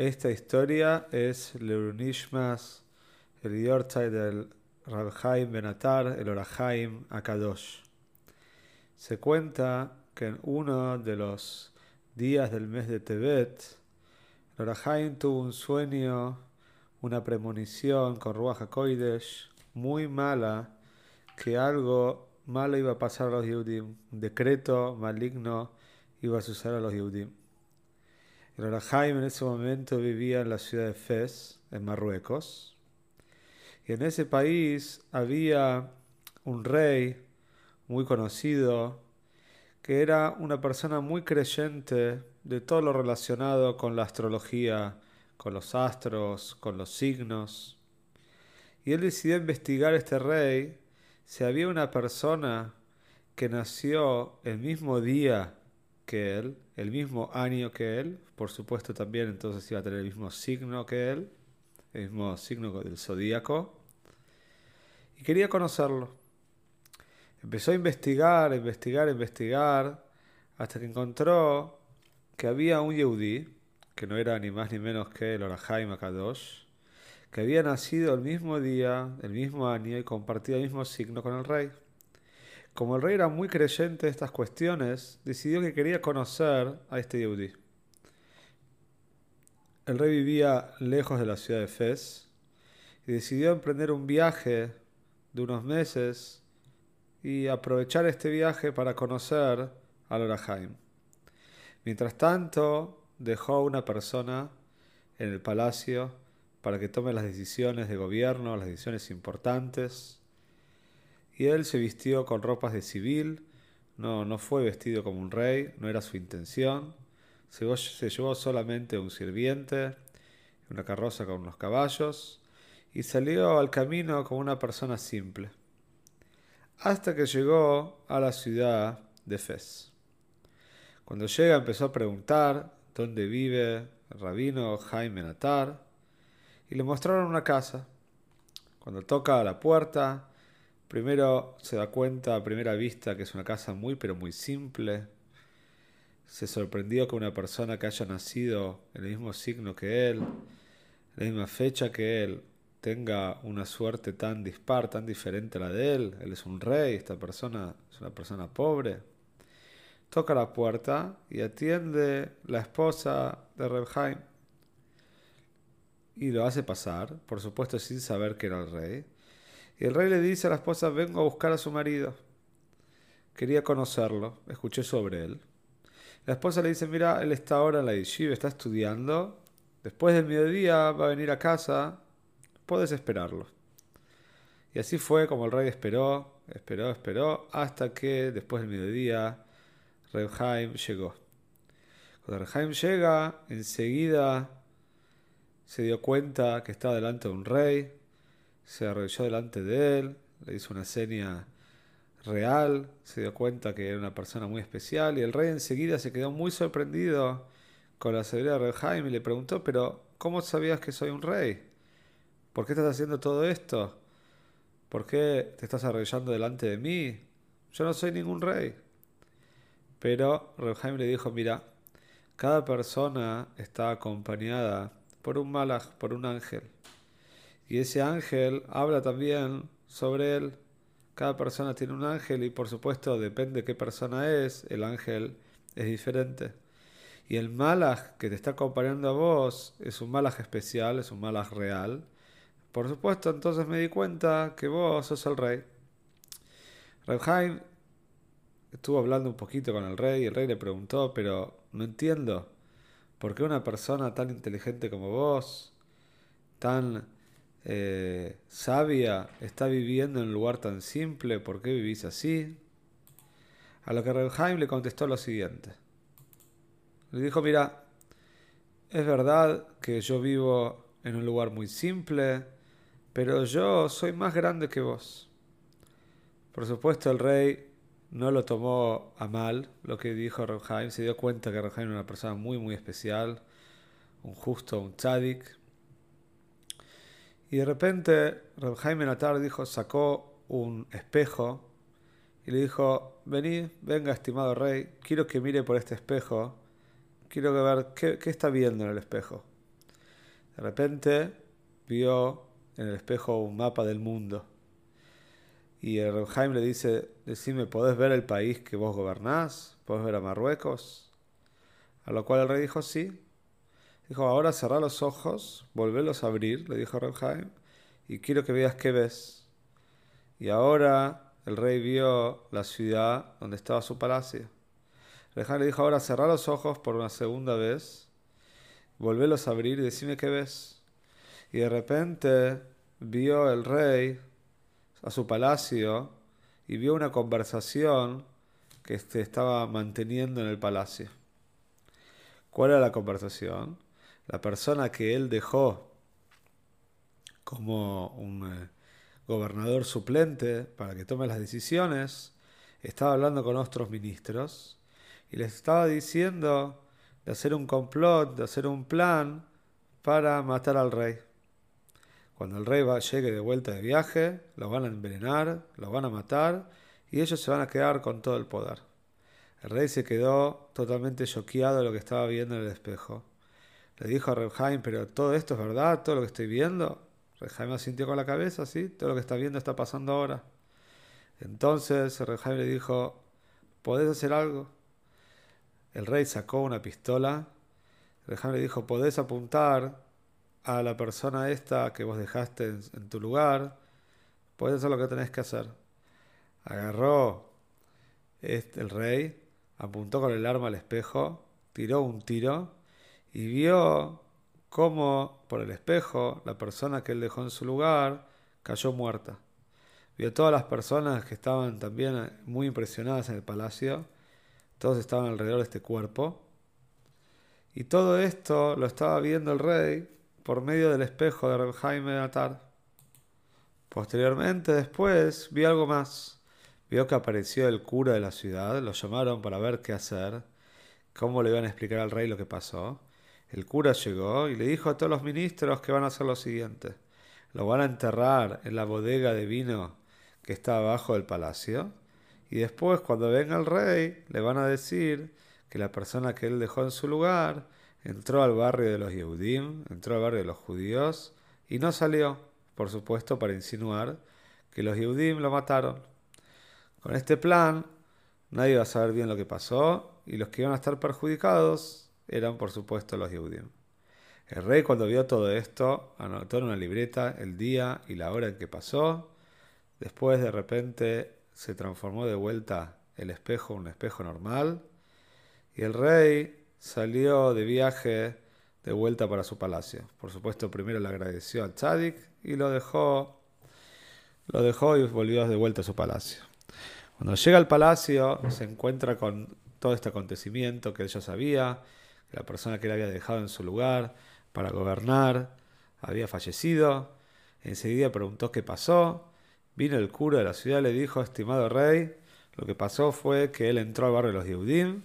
Esta historia es Leunishmas, el Yortzai del Rabhaim Benatar, el Orahaim Akadosh. Se cuenta que en uno de los días del mes de Tebet, el Orahaim tuvo un sueño, una premonición con Ruach HaKoidesh muy mala, que algo malo iba a pasar a los Yehudim, un decreto maligno iba a suceder a los Yehudim. El en ese momento vivía en la ciudad de Fez, en Marruecos. Y en ese país había un rey muy conocido que era una persona muy creyente de todo lo relacionado con la astrología, con los astros, con los signos. Y él decidió investigar a este rey si había una persona que nació el mismo día que él, el mismo año que él, por supuesto también entonces iba a tener el mismo signo que él, el mismo signo del zodíaco, y quería conocerlo. Empezó a investigar, investigar, investigar, hasta que encontró que había un Yehudi, que no era ni más ni menos que el Orahaim Akadosh, que había nacido el mismo día, el mismo año y compartía el mismo signo con el rey. Como el rey era muy creyente de estas cuestiones, decidió que quería conocer a este Yehudi. El rey vivía lejos de la ciudad de Fez y decidió emprender un viaje de unos meses y aprovechar este viaje para conocer al Orahaim. Mientras tanto, dejó una persona en el palacio para que tome las decisiones de gobierno, las decisiones importantes y él se vistió con ropas de civil, no, no fue vestido como un rey, no era su intención. Se, se llevó solamente un sirviente, una carroza con unos caballos, y salió al camino como una persona simple, hasta que llegó a la ciudad de Fez. Cuando llega empezó a preguntar dónde vive el rabino Jaime Natar, y le mostraron una casa. Cuando toca a la puerta, Primero se da cuenta a primera vista que es una casa muy pero muy simple. Se sorprendió que una persona que haya nacido en el mismo signo que él, en la misma fecha que él, tenga una suerte tan dispar, tan diferente a la de él. Él es un rey, esta persona es una persona pobre. Toca la puerta y atiende la esposa de Rebheim. Y lo hace pasar, por supuesto sin saber que era el rey. Y el rey le dice a la esposa, vengo a buscar a su marido. Quería conocerlo, escuché sobre él. La esposa le dice, mira, él está ahora en la yeshiva, está estudiando. Después del mediodía va a venir a casa, puedes esperarlo. Y así fue como el rey esperó, esperó, esperó, hasta que después del mediodía Rebhaim llegó. Cuando Rebhaim llega, enseguida se dio cuenta que estaba delante de un rey, se arrodilló delante de él, le hizo una seña real, se dio cuenta que era una persona muy especial y el rey enseguida se quedó muy sorprendido con la seguridad de Jaime y le preguntó, pero ¿cómo sabías que soy un rey? ¿Por qué estás haciendo todo esto? ¿Por qué te estás arrodillando delante de mí? Yo no soy ningún rey. Pero Jaime le dijo, mira, cada persona está acompañada por un malach, por un ángel. Y ese ángel habla también sobre él. Cada persona tiene un ángel y por supuesto depende de qué persona es, el ángel es diferente. Y el malaj que te está acompañando a vos es un malaj especial, es un malaj real. Por supuesto, entonces me di cuenta que vos sos el rey. Rebhaim estuvo hablando un poquito con el rey y el rey le preguntó, pero no entiendo, ¿por qué una persona tan inteligente como vos, tan eh, sabia está viviendo en un lugar tan simple, ¿por qué vivís así? A lo que Rebhaim le contestó lo siguiente. Le dijo, mira, es verdad que yo vivo en un lugar muy simple, pero yo soy más grande que vos. Por supuesto, el rey no lo tomó a mal lo que dijo Reb se dio cuenta que Reb era una persona muy, muy especial, un justo, un tzadik. Y de repente Reb la tarde dijo, sacó un espejo y le dijo, vení, venga estimado rey, quiero que mire por este espejo, quiero ver qué, qué está viendo en el espejo. De repente vio en el espejo un mapa del mundo. Y el Jaime le dice, decime, ¿podés ver el país que vos gobernás? ¿Podés ver a Marruecos? A lo cual el rey dijo, sí. Dijo, ahora cerrá los ojos, volvelos a abrir, le dijo Jaime, y quiero que veas qué ves. Y ahora el rey vio la ciudad donde estaba su palacio. Jaime le dijo, ahora cerrá los ojos por una segunda vez, volvelos a abrir y decime qué ves. Y de repente vio el rey a su palacio y vio una conversación que este estaba manteniendo en el palacio. ¿Cuál era la conversación? La persona que él dejó como un eh, gobernador suplente para que tome las decisiones, estaba hablando con otros ministros y les estaba diciendo de hacer un complot, de hacer un plan para matar al rey. Cuando el rey llegue de vuelta de viaje, lo van a envenenar, lo van a matar y ellos se van a quedar con todo el poder. El rey se quedó totalmente choqueado de lo que estaba viendo en el espejo. Le dijo a Rebheim, pero todo esto es verdad, todo lo que estoy viendo. Rebheim asintió con la cabeza, sí, todo lo que está viendo está pasando ahora. Entonces Rebheim le dijo, ¿podés hacer algo? El rey sacó una pistola. Rebheim le dijo, ¿podés apuntar a la persona esta que vos dejaste en, tu lugar, puedes hacer lo que tenés que hacer. Agarró este, el rey, apuntó con el arma al espejo, tiró un tiro y vio cómo por el espejo la persona que él dejó en su lugar cayó muerta. Vio todas las personas que estaban también muy impresionadas en el palacio, todos estaban alrededor de este cuerpo. Y todo esto lo estaba viendo el rey por medio del espejo de Reb Jaime Atar. Posteriormente, después, vi algo más. Vio que apareció el cura de la ciudad, lo llamaron para ver qué hacer, cómo le iban a explicar al rey lo que pasó. El cura llegó y le dijo a todos los ministros que van a hacer lo siguiente. Lo van a enterrar en la bodega de vino que está abajo del palacio. Y después, cuando venga el rey, le van a decir que la persona que él dejó en su lugar entró al barrio de los Yehudim, entró al barrio de los judíos y no salió, por supuesto, para insinuar que los Yehudim lo mataron. Con este plan, nadie iba a saber bien lo que pasó y los que iban a estar perjudicados eran, por supuesto, los Yehudim. El rey, cuando vio todo esto, anotó en una libreta el día y la hora en que pasó. Después, de repente, se transformó de vuelta el espejo en un espejo normal. Y el rey salió de viaje de vuelta para su palacio. Por supuesto, primero le agradeció al Tzadik y lo dejó, lo dejó y volvió de vuelta a su palacio. Cuando llega al palacio, se encuentra con todo este acontecimiento que él ya sabía, la persona que le había dejado en su lugar para gobernar había fallecido. Enseguida preguntó qué pasó. Vino el cura de la ciudad y le dijo, estimado rey, lo que pasó fue que él entró al barrio de los Yehudim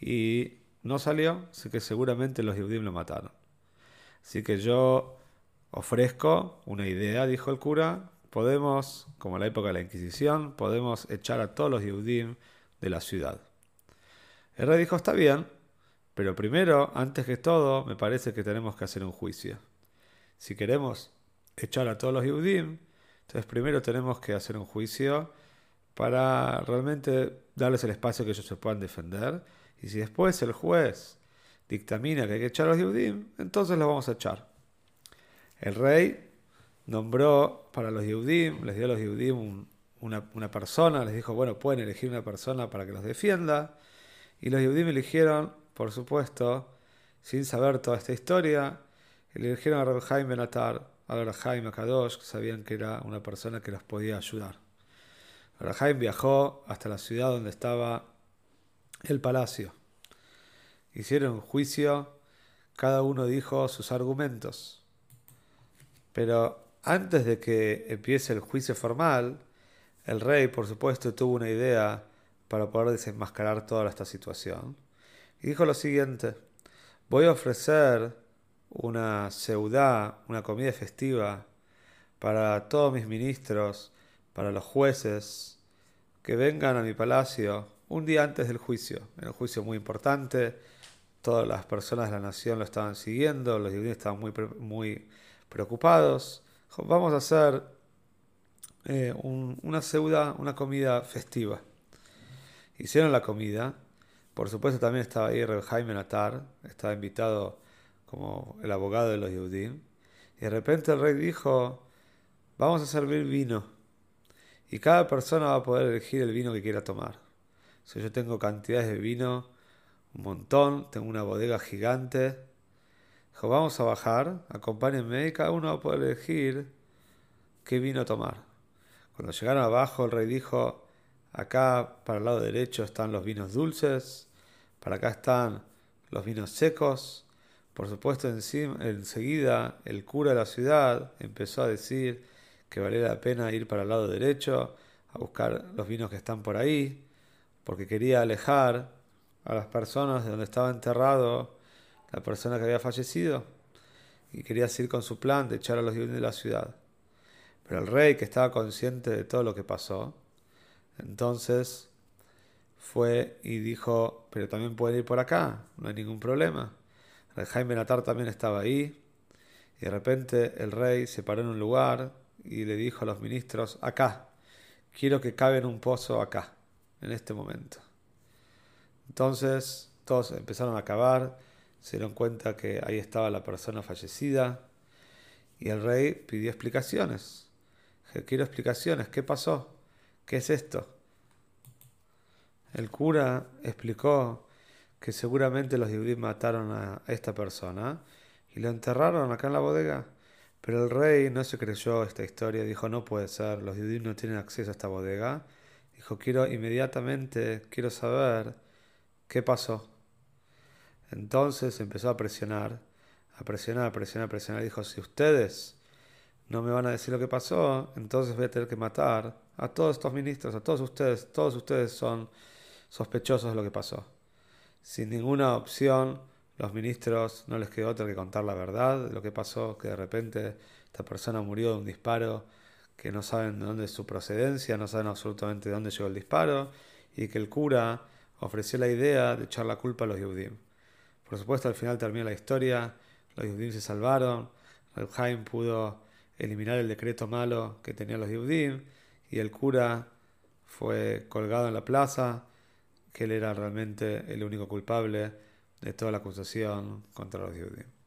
y no salió, así que seguramente los Yehudim lo mataron. Así que yo ofrezco una idea, dijo el cura. Podemos, como en la época de la Inquisición, podemos echar a todos los Yehudim de la ciudad. El rey dijo, está bien, pero primero, antes que todo, me parece que tenemos que hacer un juicio. Si queremos echar a todos los Yehudim, entonces primero tenemos que hacer un juicio para realmente darles el espacio que ellos se puedan defender y si después el juez dictamina que hay que echar a los Yehudim, entonces los vamos a echar. El rey nombró para los Yehudim, les dio a los Yehudim una, persona, les dijo, bueno, pueden elegir una persona para que los defienda. Y los Yehudim eligieron, por supuesto, sin saber toda esta historia, eligieron a Reb Jaime Benatar, a Jaime Kadosh, que sabían que era una persona que los podía ayudar. Reb Jaime viajó hasta la ciudad donde estaba el palacio. Hicieron juicio, cada uno dijo sus argumentos. Pero antes de que empiece el juicio formal, el rey, por supuesto, tuvo una idea para poder desenmascarar toda esta situación. Y dijo lo siguiente, voy a ofrecer una seudá, una comida festiva para todos mis ministros, para los jueces, que vengan a mi palacio un día antes del juicio. Era un juicio muy importante, todas las personas de la nación lo estaban siguiendo, los judíos estaban muy, muy preocupados. Vamos a hacer eh, una ceuda, una comida festiva. Hicieron la comida. Por supuesto también estaba ahí Reb Jaime Natar, estaba invitado como el abogado de los judíos. Y de repente el rey dijo, vamos a servir vino. Y cada persona va a poder elegir el vino que quiera tomar. Si yo tengo cantidades de vino, un montón, tengo una bodega gigante. Dijo, vamos a bajar, acompáñenme y cada uno va a poder elegir qué vino tomar. Cuando llegaron abajo, el rey dijo, acá para el lado derecho están los vinos dulces, para acá están los vinos secos. Por supuesto, enseguida el cura de la ciudad empezó a decir que valía la pena ir para el lado derecho a buscar los vinos que están por ahí, porque quería alejar a las personas de donde estaba enterrado la persona que había fallecido y quería seguir con su plan de echar a los vinos de la ciudad. Pero el rey, que estaba consciente de todo lo que pasó, entonces fue y dijo, pero también pueden ir por acá, no hay ningún problema. El Jaime Natar también estaba ahí, y de repente el rey se paró en un lugar y le dijo a los ministros, acá, quiero que cabe en un pozo acá, en este momento. Entonces todos empezaron a cavar, se dieron cuenta que ahí estaba la persona fallecida, y el rey pidió explicaciones quiero explicaciones, ¿qué pasó? ¿Qué es esto? El cura explicó que seguramente los judíos mataron a esta persona y lo enterraron acá en la bodega. Pero el rey no se creyó esta historia, dijo no puede ser, los judíos no tienen acceso a esta bodega. Dijo quiero inmediatamente, quiero saber qué pasó. Entonces empezó a presionar, a presionar, a presionar, a presionar. Dijo si ustedes no me van a decir lo que pasó, entonces voy a tener que matar a todos estos ministros, a todos ustedes, todos ustedes son sospechosos de lo que pasó. Sin ninguna opción, los ministros no les quedó otra que contar la verdad de lo que pasó, que de repente esta persona murió de un disparo, que no saben de dónde es su procedencia, no saben absolutamente de dónde llegó el disparo, y que el cura ofreció la idea de echar la culpa a los Yehudim. Por supuesto, al final terminó la historia, los Yehudim se salvaron, Jaime pudo eliminar el decreto malo que tenían los Yehudim y el cura fue colgado en la plaza, que él era realmente el único culpable de toda la acusación contra los Yehudim.